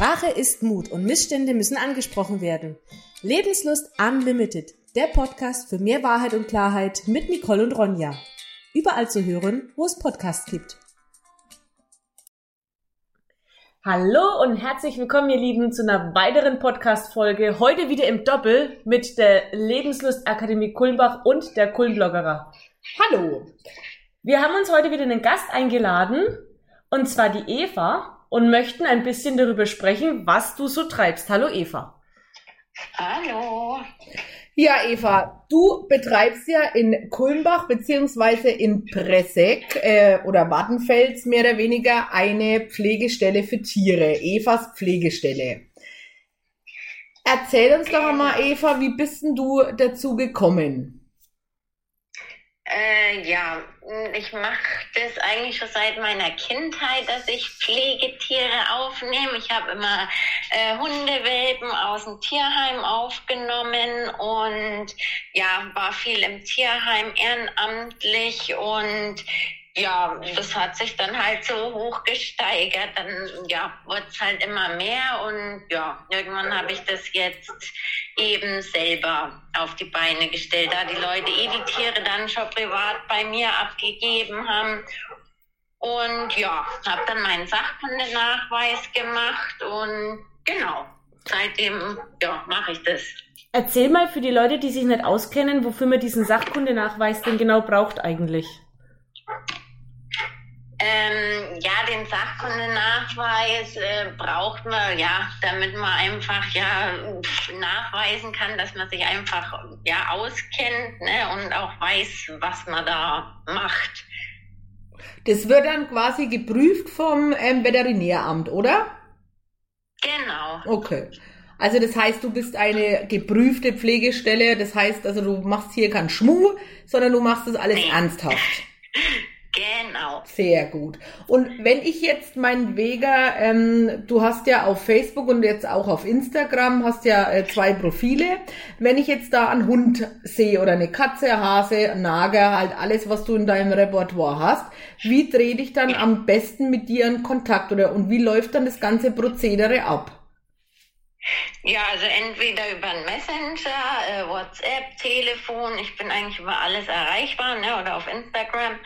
Sprache ist Mut und Missstände müssen angesprochen werden. Lebenslust Unlimited, der Podcast für mehr Wahrheit und Klarheit mit Nicole und Ronja. Überall zu hören, wo es Podcasts gibt. Hallo und herzlich willkommen, ihr Lieben, zu einer weiteren Podcast-Folge. Heute wieder im Doppel mit der Lebenslust Akademie Kulmbach und der Kulmbloggerer. Hallo! Wir haben uns heute wieder einen Gast eingeladen, und zwar die Eva, und möchten ein bisschen darüber sprechen, was du so treibst. Hallo Eva. Hallo. Ja, Eva, du betreibst ja in Kulmbach beziehungsweise in Presseck äh, oder Wattenfels mehr oder weniger eine Pflegestelle für Tiere, Evas Pflegestelle. Erzähl uns doch einmal, Eva, wie bist denn du dazu gekommen? Äh, ja, ich mache das eigentlich schon seit meiner Kindheit, dass ich Pflegetiere aufnehme. Ich habe immer äh, Hundewelpen aus dem Tierheim aufgenommen und ja, war viel im Tierheim ehrenamtlich und ja, das hat sich dann halt so hoch gesteigert. Dann ja, wurde es halt immer mehr und ja, irgendwann habe ich das jetzt eben selber auf die Beine gestellt, da die Leute eh die Tiere dann schon privat bei mir abgegeben haben. Und ja, habe dann meinen Sachkundenachweis gemacht und genau, seitdem ja, mache ich das. Erzähl mal für die Leute, die sich nicht auskennen, wofür man diesen Sachkundenachweis denn genau braucht eigentlich. Ähm, ja, den Sachkundenachweis äh, braucht man, ja, damit man einfach ja nachweisen kann, dass man sich einfach ja auskennt ne, und auch weiß, was man da macht. Das wird dann quasi geprüft vom ähm, Veterinäramt, oder? Genau. Okay. Also das heißt, du bist eine geprüfte Pflegestelle. Das heißt, also du machst hier keinen Schmuh, sondern du machst das alles nee. ernsthaft. Sehr gut. Und wenn ich jetzt meinen Weger, ähm, du hast ja auf Facebook und jetzt auch auf Instagram, hast ja äh, zwei Profile. Wenn ich jetzt da einen Hund sehe oder eine Katze, Hase, Nager, halt alles, was du in deinem Repertoire hast, wie drehe ich dann am besten mit dir in Kontakt oder und wie läuft dann das ganze Prozedere ab? Ja, also entweder über ein Messenger, äh, WhatsApp, Telefon, ich bin eigentlich über alles erreichbar, ne, oder auf Instagram.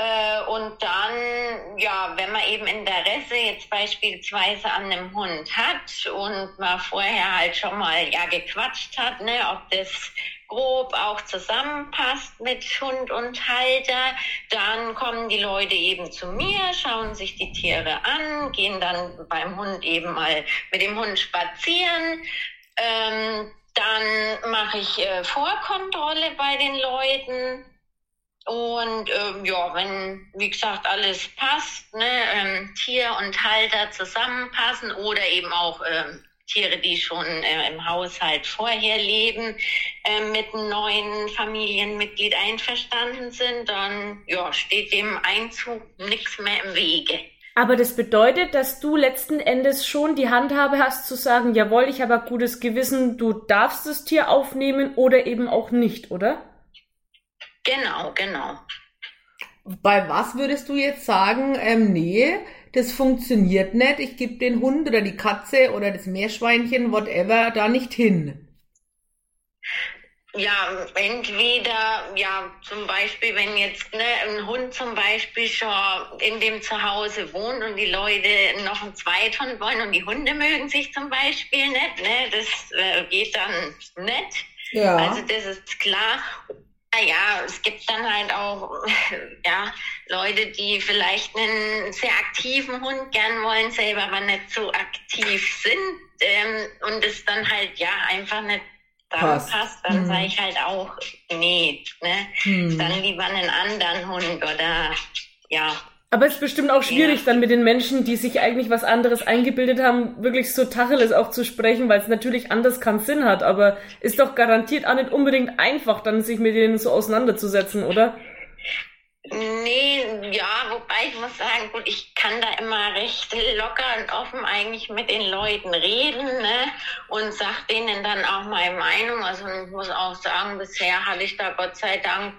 Äh, und dann, ja, wenn man eben Interesse jetzt beispielsweise an einem Hund hat und man vorher halt schon mal ja gequatscht hat, ne, ob das grob auch zusammenpasst mit Hund und Halter, dann kommen die Leute eben zu mir, schauen sich die Tiere an, gehen dann beim Hund eben mal mit dem Hund spazieren. Ähm, dann mache ich äh, Vorkontrolle bei den Leuten und ähm, ja, wenn, wie gesagt, alles passt, ne, ähm, Tier und Halter zusammenpassen oder eben auch ähm, Tiere, die schon äh, im Haushalt vorher leben, äh, mit einem neuen Familienmitglied einverstanden sind, dann ja, steht dem Einzug nichts mehr im Wege. Aber das bedeutet, dass du letzten Endes schon die Handhabe hast zu sagen, jawohl, ich habe ein gutes Gewissen, du darfst das Tier aufnehmen oder eben auch nicht, oder? Genau, genau. Bei was würdest du jetzt sagen, ähm, nee, das funktioniert nicht, ich gebe den Hund oder die Katze oder das Meerschweinchen, whatever, da nicht hin? Ja, entweder, ja, zum Beispiel, wenn jetzt ne, ein Hund zum Beispiel schon in dem Zuhause wohnt und die Leute noch einen Zweithund wollen und die Hunde mögen sich zum Beispiel nicht, ne, das äh, geht dann nicht. Ja. Also das ist klar. Ja, es gibt dann halt auch ja, Leute, die vielleicht einen sehr aktiven Hund gern wollen, selber aber nicht so aktiv sind ähm, und es dann halt ja einfach nicht passt, passt dann hm. sage ich halt auch, nee, ne? Hm. dann lieber einen anderen Hund oder ja, aber es ist bestimmt auch schwierig, ja. dann mit den Menschen, die sich eigentlich was anderes eingebildet haben, wirklich so Tacheles auch zu sprechen, weil es natürlich anders keinen Sinn hat. Aber ist doch garantiert auch nicht unbedingt einfach, dann sich mit denen so auseinanderzusetzen, oder? Nee, ja, wobei ich muss sagen, gut, ich kann da immer recht locker und offen eigentlich mit den Leuten reden, ne? Und sag denen dann auch meine Meinung. Also ich muss auch sagen, bisher hatte ich da Gott sei Dank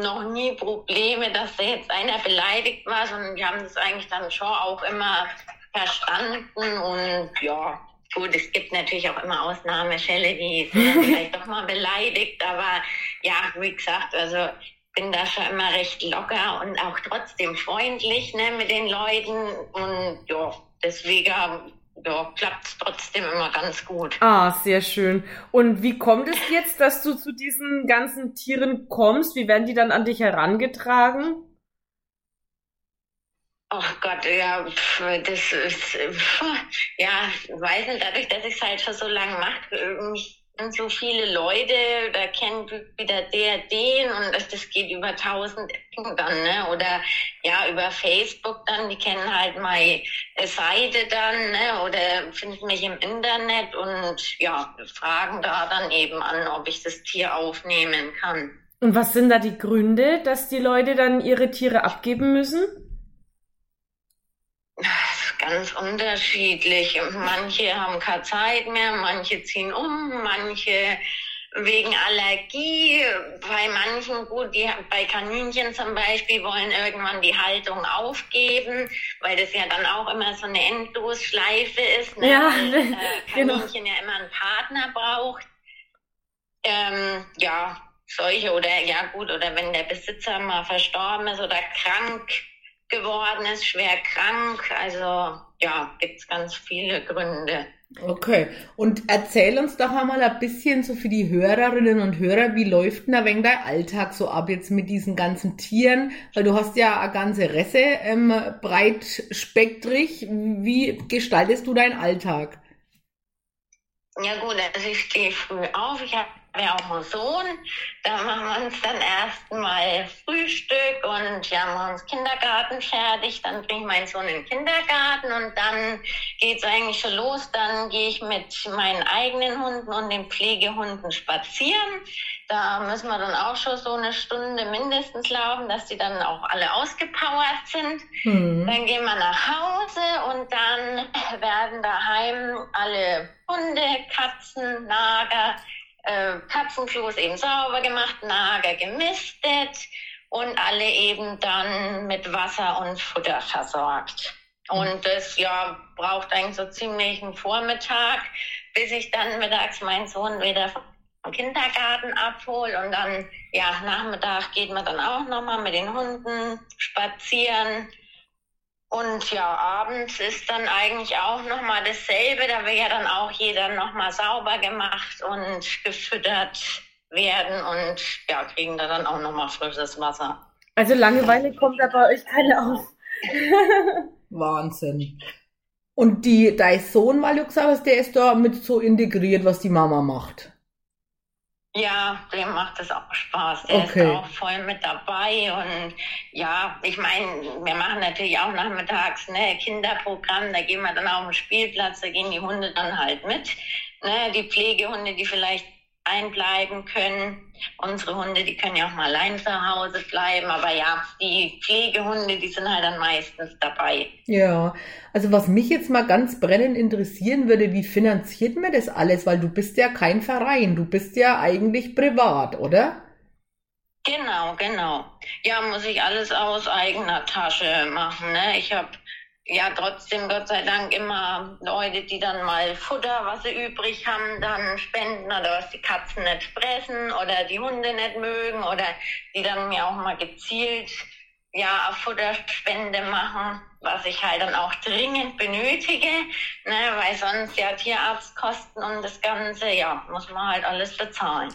noch nie Probleme, dass da jetzt einer beleidigt war, sondern wir haben das eigentlich dann schon auch immer verstanden und ja, gut, es gibt natürlich auch immer Ausnahmefälle, die sind vielleicht doch mal beleidigt, aber ja, wie gesagt, also bin da schon immer recht locker und auch trotzdem freundlich ne, mit den Leuten und ja, deswegen ja, klappt es trotzdem immer ganz gut. Ah, sehr schön. Und wie kommt es jetzt, dass du zu diesen ganzen Tieren kommst? Wie werden die dann an dich herangetragen? Oh Gott, ja, das ist, ja, weiß nicht, dadurch, dass ich es halt schon so lange mache, mich so viele Leute, da kennt wieder der den und das, das geht über tausend Ecken dann, ne? Oder ja, über Facebook dann, die kennen halt meine Seite dann, ne? Oder finden mich im Internet und ja, fragen da dann eben an, ob ich das Tier aufnehmen kann. Und was sind da die Gründe, dass die Leute dann ihre Tiere abgeben müssen? Ganz unterschiedlich. Manche haben keine Zeit mehr, manche ziehen um, manche wegen Allergie. Bei manchen, gut, die, bei Kaninchen zum Beispiel, wollen irgendwann die Haltung aufgeben, weil das ja dann auch immer so eine Endlosschleife ist. Ne? Ja, weil, äh, genau. Kaninchen genau. ja immer einen Partner braucht. Ähm, ja, solche oder ja gut, oder wenn der Besitzer mal verstorben ist oder krank geworden ist, schwer krank. Also ja, gibt es ganz viele Gründe. Okay, und erzähl uns doch einmal ein bisschen so für die Hörerinnen und Hörer, wie läuft denn da wenn dein Alltag so ab jetzt mit diesen ganzen Tieren? Weil du hast ja eine ganze Resse ähm, breitspektrig. Wie gestaltest du deinen Alltag? Ja gut, also ich stehe früh auf. Ich habe Sohn. Da machen wir uns dann erstmal Frühstück und ja, machen uns Kindergarten fertig. Dann bringe ich meinen Sohn in den Kindergarten und dann geht's eigentlich schon los. Dann gehe ich mit meinen eigenen Hunden und den Pflegehunden spazieren. Da müssen wir dann auch schon so eine Stunde mindestens laufen, dass die dann auch alle ausgepowert sind. Mhm. Dann gehen wir nach Hause und dann werden daheim alle Hunde, Katzen, Nager, äh, Katzenklos eben sauber gemacht, Nager gemistet und alle eben dann mit Wasser und Futter versorgt. Und das ja braucht eigentlich so ziemlich einen Vormittag, bis ich dann mittags meinen Sohn wieder vom Kindergarten abhole und dann ja Nachmittag geht man dann auch nochmal mit den Hunden spazieren und ja, abends ist dann eigentlich auch nochmal dasselbe. Da wird ja dann auch jeder nochmal sauber gemacht und gefüttert werden und ja, kriegen da dann auch nochmal frisches Wasser. Also Langeweile kommt da bei euch keine auf. Wahnsinn. Und die, dein Sohn, weil du gesagt hast, der ist da mit so integriert, was die Mama macht. Ja, dem macht es auch Spaß. Der okay. ist auch voll mit dabei. Und ja, ich meine, wir machen natürlich auch nachmittags ne, Kinderprogramm. Da gehen wir dann auf den Spielplatz, da gehen die Hunde dann halt mit. Ne, die Pflegehunde, die vielleicht einbleiben können. Unsere Hunde, die können ja auch mal allein zu Hause bleiben, aber ja, die Pflegehunde, die sind halt dann meistens dabei. Ja, also was mich jetzt mal ganz brennend interessieren würde, wie finanziert man das alles? Weil du bist ja kein Verein, du bist ja eigentlich privat, oder? Genau, genau. Ja, muss ich alles aus eigener Tasche machen. Ne? Ich habe ja trotzdem Gott sei Dank immer Leute, die dann mal Futter, was sie übrig haben, dann spenden oder was die Katzen nicht fressen oder die Hunde nicht mögen oder die dann mir auch mal gezielt ja Futterspende machen, was ich halt dann auch dringend benötige, ne, weil sonst ja Tierarztkosten und das Ganze, ja, muss man halt alles bezahlen.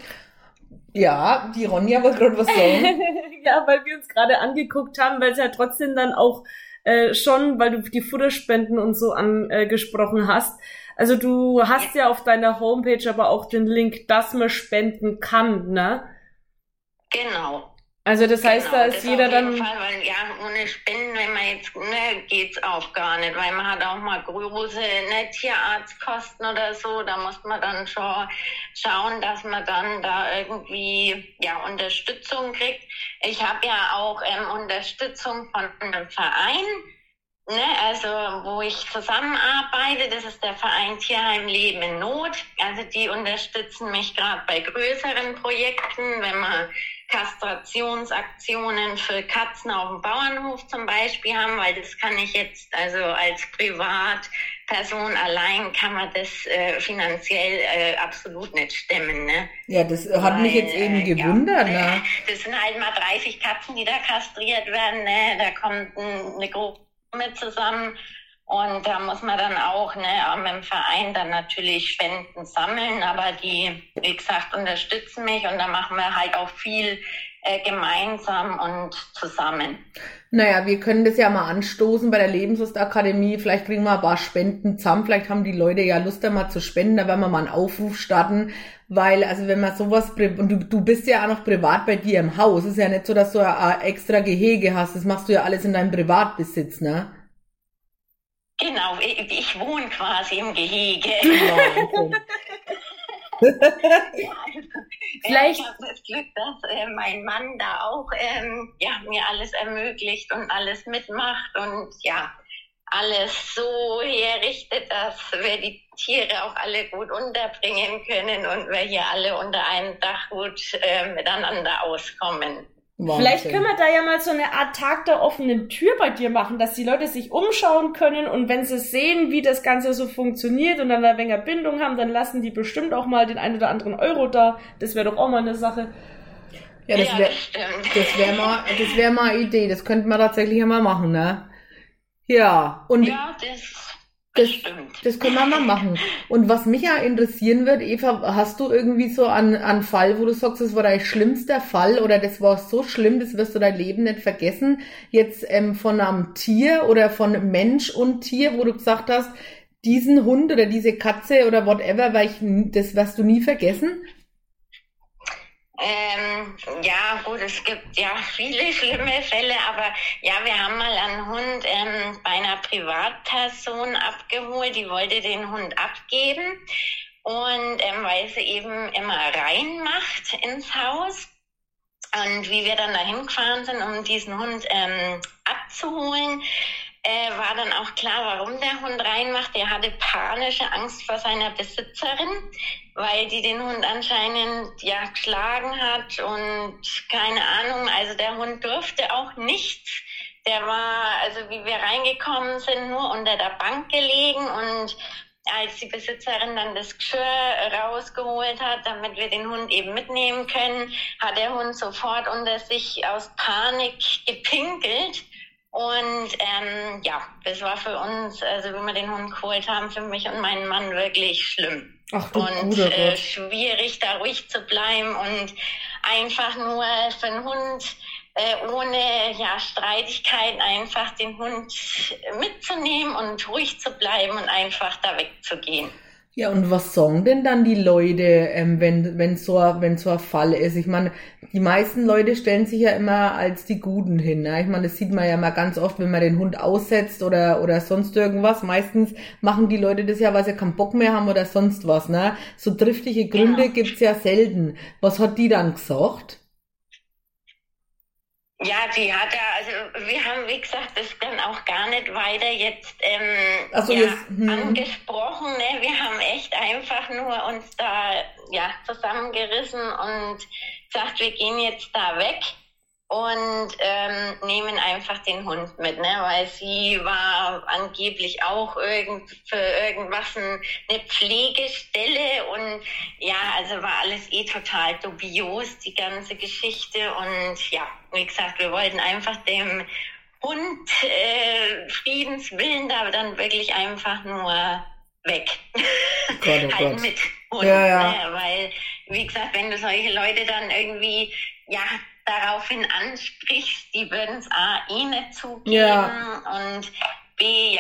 Ja, die Ronja wollte gerade was sagen. ja, weil wir uns gerade angeguckt haben, weil es ja trotzdem dann auch äh, schon, weil du die Futterspenden und so angesprochen hast. Also du hast ja auf deiner Homepage aber auch den Link, dass man spenden kann, ne? Genau. Also das heißt, genau, da ist jeder dann. Fall, weil ja, ohne Spenden, wenn man jetzt, ne, geht's auch gar nicht, weil man hat auch mal große ne, Tierarztkosten oder so. Da muss man dann schon schauen, dass man dann da irgendwie ja Unterstützung kriegt. Ich habe ja auch ähm, Unterstützung von einem Verein Ne, also wo ich zusammenarbeite, das ist der Verein Tierheim Leben in Not. Also die unterstützen mich gerade bei größeren Projekten, wenn man Kastrationsaktionen für Katzen auf dem Bauernhof zum Beispiel haben, weil das kann ich jetzt also als Privatperson allein kann man das äh, finanziell äh, absolut nicht stemmen. Ne? Ja, das hat weil, mich jetzt eben äh, gewundert. Ja, ne? Das sind halt mal 30 Katzen, die da kastriert werden. Ne? Da kommt eine Gruppe zusammen und da muss man dann auch ne, dem Verein dann natürlich Spenden sammeln, aber die, wie gesagt, unterstützen mich und da machen wir halt auch viel äh, gemeinsam und zusammen. Naja, wir können das ja mal anstoßen bei der Lebenslustakademie. Vielleicht kriegen wir ein paar Spenden zusammen. Vielleicht haben die Leute ja Lust, da mal zu spenden. Da werden wir mal einen Aufruf starten. Weil, also wenn man sowas, und du, du bist ja auch noch privat bei dir im Haus. Es ist ja nicht so, dass du ein extra Gehege hast. Das machst du ja alles in deinem Privatbesitz, ne? Genau, ich, ich wohne quasi im Gehege. Ja, ja, Vielleicht. Ich habe das Glück, dass äh, mein Mann da auch ähm, ja, mir alles ermöglicht und alles mitmacht und ja, alles so herrichtet, dass wir die Tiere auch alle gut unterbringen können und wir hier alle unter einem Dach gut äh, miteinander auskommen. Wahnsinn. Vielleicht können wir da ja mal so eine Art Tag der offenen Tür bei dir machen, dass die Leute sich umschauen können und wenn sie sehen, wie das Ganze so funktioniert und dann eine Wenger Bindung haben, dann lassen die bestimmt auch mal den einen oder anderen Euro da. Das wäre doch auch mal eine Sache. Ja, das wäre das wäre mal, das wäre mal eine Idee. Das könnten wir tatsächlich mal machen, ne? Ja, und. Ja, das das, das können wir mal machen. Und was mich ja interessieren wird, Eva, hast du irgendwie so einen, einen Fall, wo du sagst, das war dein schlimmster Fall oder das war so schlimm, das wirst du dein Leben nicht vergessen, jetzt ähm, von einem Tier oder von Mensch und Tier, wo du gesagt hast, diesen Hund oder diese Katze oder whatever, weil ich, das wirst du nie vergessen? Ähm, ja, gut, es gibt ja viele schlimme Fälle, aber ja, wir haben mal einen Hund ähm, bei einer Privatperson abgeholt, die wollte den Hund abgeben und ähm, weil sie eben immer reinmacht ins Haus. Und wie wir dann dahin gefahren sind, um diesen Hund ähm, abzuholen, äh, war dann auch klar, warum der Hund reinmacht. Er hatte panische Angst vor seiner Besitzerin, weil die den Hund anscheinend ja geschlagen hat und keine Ahnung. Also der Hund durfte auch nichts. Der war, also wie wir reingekommen sind, nur unter der Bank gelegen und als die Besitzerin dann das Geschirr rausgeholt hat, damit wir den Hund eben mitnehmen können, hat der Hund sofort unter sich aus Panik gepinkelt und ähm, ja, das war für uns, also wie wir den Hund geholt haben, für mich und meinen Mann wirklich schlimm. Ach, und äh, schwierig, da ruhig zu bleiben und einfach nur für einen Hund äh, ohne ja, Streitigkeiten einfach den Hund mitzunehmen und ruhig zu bleiben und einfach da wegzugehen. Ja, und was sagen denn dann die Leute, ähm, wenn, wenn, so, wenn so ein Fall ist? Ich meine, die meisten Leute stellen sich ja immer als die Guten hin. Ne? Ich meine, das sieht man ja mal ganz oft, wenn man den Hund aussetzt oder, oder sonst irgendwas. Meistens machen die Leute das ja, weil sie keinen Bock mehr haben oder sonst was. Ne? So driftige Gründe genau. gibt's ja selten. Was hat die dann gesagt? Ja, die hat ja, also wir haben, wie gesagt, das dann auch gar nicht weiter jetzt, ähm, so, ja, jetzt hm. angesprochen. Ne? Wir haben echt einfach nur uns da ja, zusammengerissen und gesagt, wir gehen jetzt da weg und ähm, nehmen einfach den Hund mit, ne? weil sie war angeblich auch irgend, für irgendwas ein, eine Pflegestelle und ja, also war alles eh total dubios, die ganze Geschichte und ja, wie gesagt, wir wollten einfach dem Hund äh, Friedenswillen da dann wirklich einfach nur weg. Gott, oh halt Gott. mit Hund, ja, ja. Ne? weil wie gesagt, wenn du solche Leute dann irgendwie ja daraufhin ansprichst, die würden es A, eh nicht zugeben ja. und B,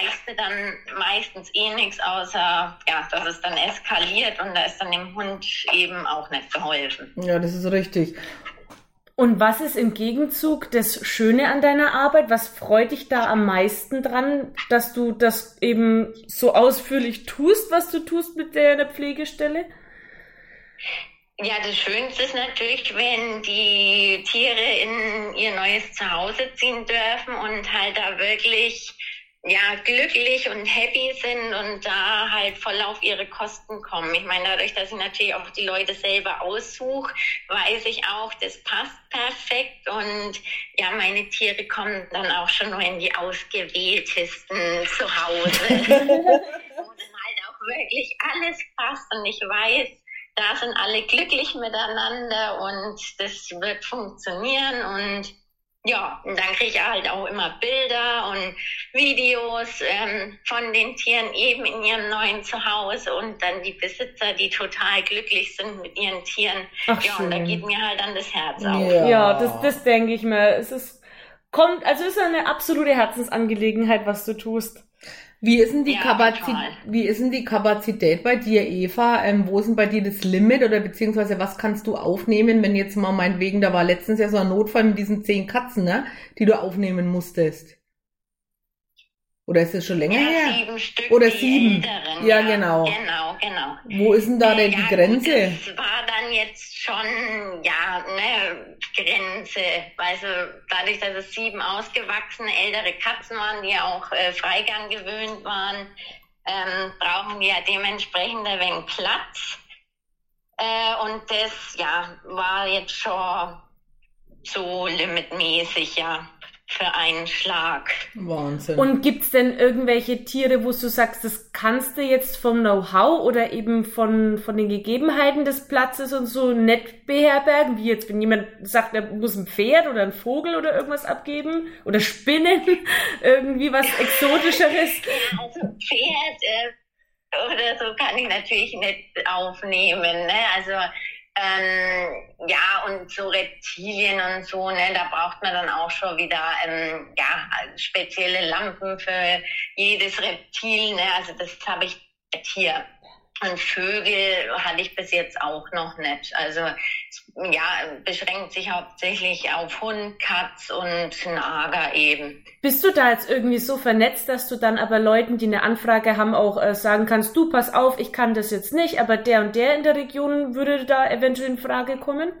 leiste dann meistens eh nichts, außer ja, dass es dann eskaliert und da ist dann dem Hund eben auch nicht geholfen. Ja, das ist richtig. Und was ist im Gegenzug das Schöne an deiner Arbeit? Was freut dich da am meisten dran, dass du das eben so ausführlich tust, was du tust mit der Pflegestelle? Ja, das Schönste ist natürlich, wenn die Tiere in ihr neues Zuhause ziehen dürfen und halt da wirklich ja, glücklich und happy sind und da halt voll auf ihre Kosten kommen. Ich meine, dadurch, dass ich natürlich auch die Leute selber aussuche, weiß ich auch, das passt perfekt und ja, meine Tiere kommen dann auch schon nur in die ausgewähltesten zu Hause, wo dann halt auch wirklich alles passt und ich weiß, da sind alle glücklich miteinander und das wird funktionieren und ja, und dann kriege ich halt auch immer Bilder und Videos ähm, von den Tieren eben in ihrem neuen Zuhause und dann die Besitzer, die total glücklich sind mit ihren Tieren. Ach, ja, schön. und da geht mir halt dann das Herz auf. Ja, ja das, das denke ich mir. Es ist, kommt, also es ist eine absolute Herzensangelegenheit, was du tust. Wie ist denn die, ja, Kapazität, wie ist denn die Kapazität bei dir, Eva? Ähm, wo ist denn bei dir das Limit oder beziehungsweise was kannst du aufnehmen, wenn jetzt mal meinetwegen, da war letztens ja so ein Notfall mit diesen zehn Katzen, ne, die du aufnehmen musstest? Oder ist es schon länger ja, her? Sieben Stück, Oder sieben. Älteren, ja, ja, genau. Genau, genau. Wo ist denn da denn ja, die Grenze? Das war dann jetzt schon, ja, ne, Grenze. Also dadurch, dass es sieben ausgewachsene ältere Katzen waren, die auch äh, Freigang gewöhnt waren, ähm, brauchen die ja dementsprechend ein wenig Platz. Äh, und das, ja, war jetzt schon so limitmäßig, ja für einen Schlag. Wahnsinn. Und gibt's denn irgendwelche Tiere, wo du sagst, das kannst du jetzt vom Know-how oder eben von, von den Gegebenheiten des Platzes und so nicht beherbergen? Wie jetzt, wenn jemand sagt, er muss ein Pferd oder ein Vogel oder irgendwas abgeben? Oder Spinnen? Irgendwie was Exotischeres? Ja, also Pferd äh, oder so kann ich natürlich nicht aufnehmen. Ne? Also ähm, ja, und so Reptilien und so, ne, da braucht man dann auch schon wieder ähm, ja, spezielle Lampen für jedes Reptil. Ne? Also das habe ich hier und Vögel hatte ich bis jetzt auch noch nicht. Also ja, beschränkt sich hauptsächlich auf Hund, Katz und Nager eben. Bist du da jetzt irgendwie so vernetzt, dass du dann aber Leuten, die eine Anfrage haben, auch äh, sagen kannst, du pass auf, ich kann das jetzt nicht, aber der und der in der Region würde da eventuell in Frage kommen?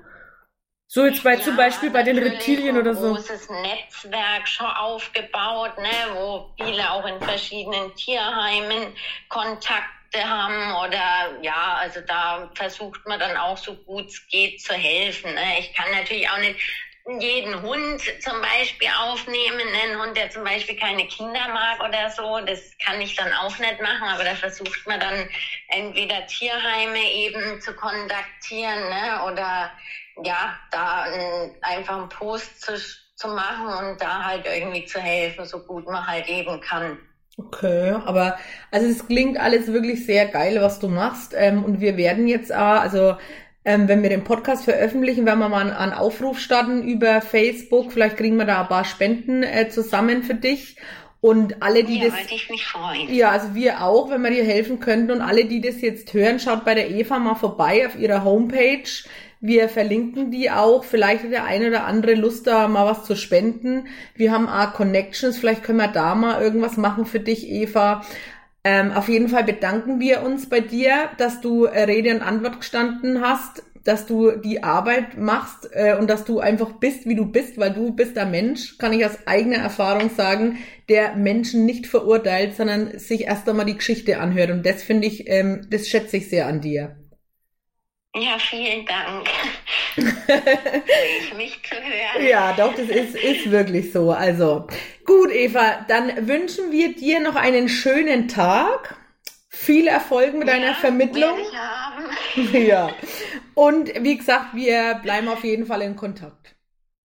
So jetzt bei ja, zum Beispiel bei den Reptilien oder so. Ein großes Netzwerk schon aufgebaut, ne, wo viele auch in verschiedenen Tierheimen Kontakt haben oder ja, also da versucht man dann auch so gut es geht zu helfen. Ne? Ich kann natürlich auch nicht jeden Hund zum Beispiel aufnehmen, ne? einen Hund, der zum Beispiel keine Kinder mag oder so, das kann ich dann auch nicht machen, aber da versucht man dann entweder Tierheime eben zu kontaktieren ne? oder ja, da einfach einen Post zu, zu machen und da halt irgendwie zu helfen, so gut man halt eben kann. Okay, aber also es klingt alles wirklich sehr geil, was du machst. Ähm, und wir werden jetzt auch, also ähm, wenn wir den Podcast veröffentlichen, werden wir mal einen, einen, Aufruf starten über Facebook. Vielleicht kriegen wir da ein paar Spenden äh, zusammen für dich. Und alle, die ja, das. Ich mich freuen. Ja, also wir auch, wenn wir dir helfen könnten. Und alle, die das jetzt hören, schaut bei der Eva mal vorbei auf ihrer Homepage. Wir verlinken die auch. Vielleicht hat der eine oder andere Lust, da mal was zu spenden. Wir haben auch Connections. Vielleicht können wir da mal irgendwas machen für dich, Eva. Ähm, auf jeden Fall bedanken wir uns bei dir, dass du äh, Rede und Antwort gestanden hast, dass du die Arbeit machst äh, und dass du einfach bist, wie du bist, weil du bist der Mensch, kann ich aus eigener Erfahrung sagen, der Menschen nicht verurteilt, sondern sich erst einmal die Geschichte anhört. Und das finde ich, ähm, das schätze ich sehr an dir. Ja, vielen Dank. ich mich zu hören. Ja, doch, das ist, ist wirklich so. Also, gut, Eva, dann wünschen wir dir noch einen schönen Tag. Viel Erfolg mit ja, deiner Vermittlung. Ja. Und wie gesagt, wir bleiben auf jeden Fall in Kontakt.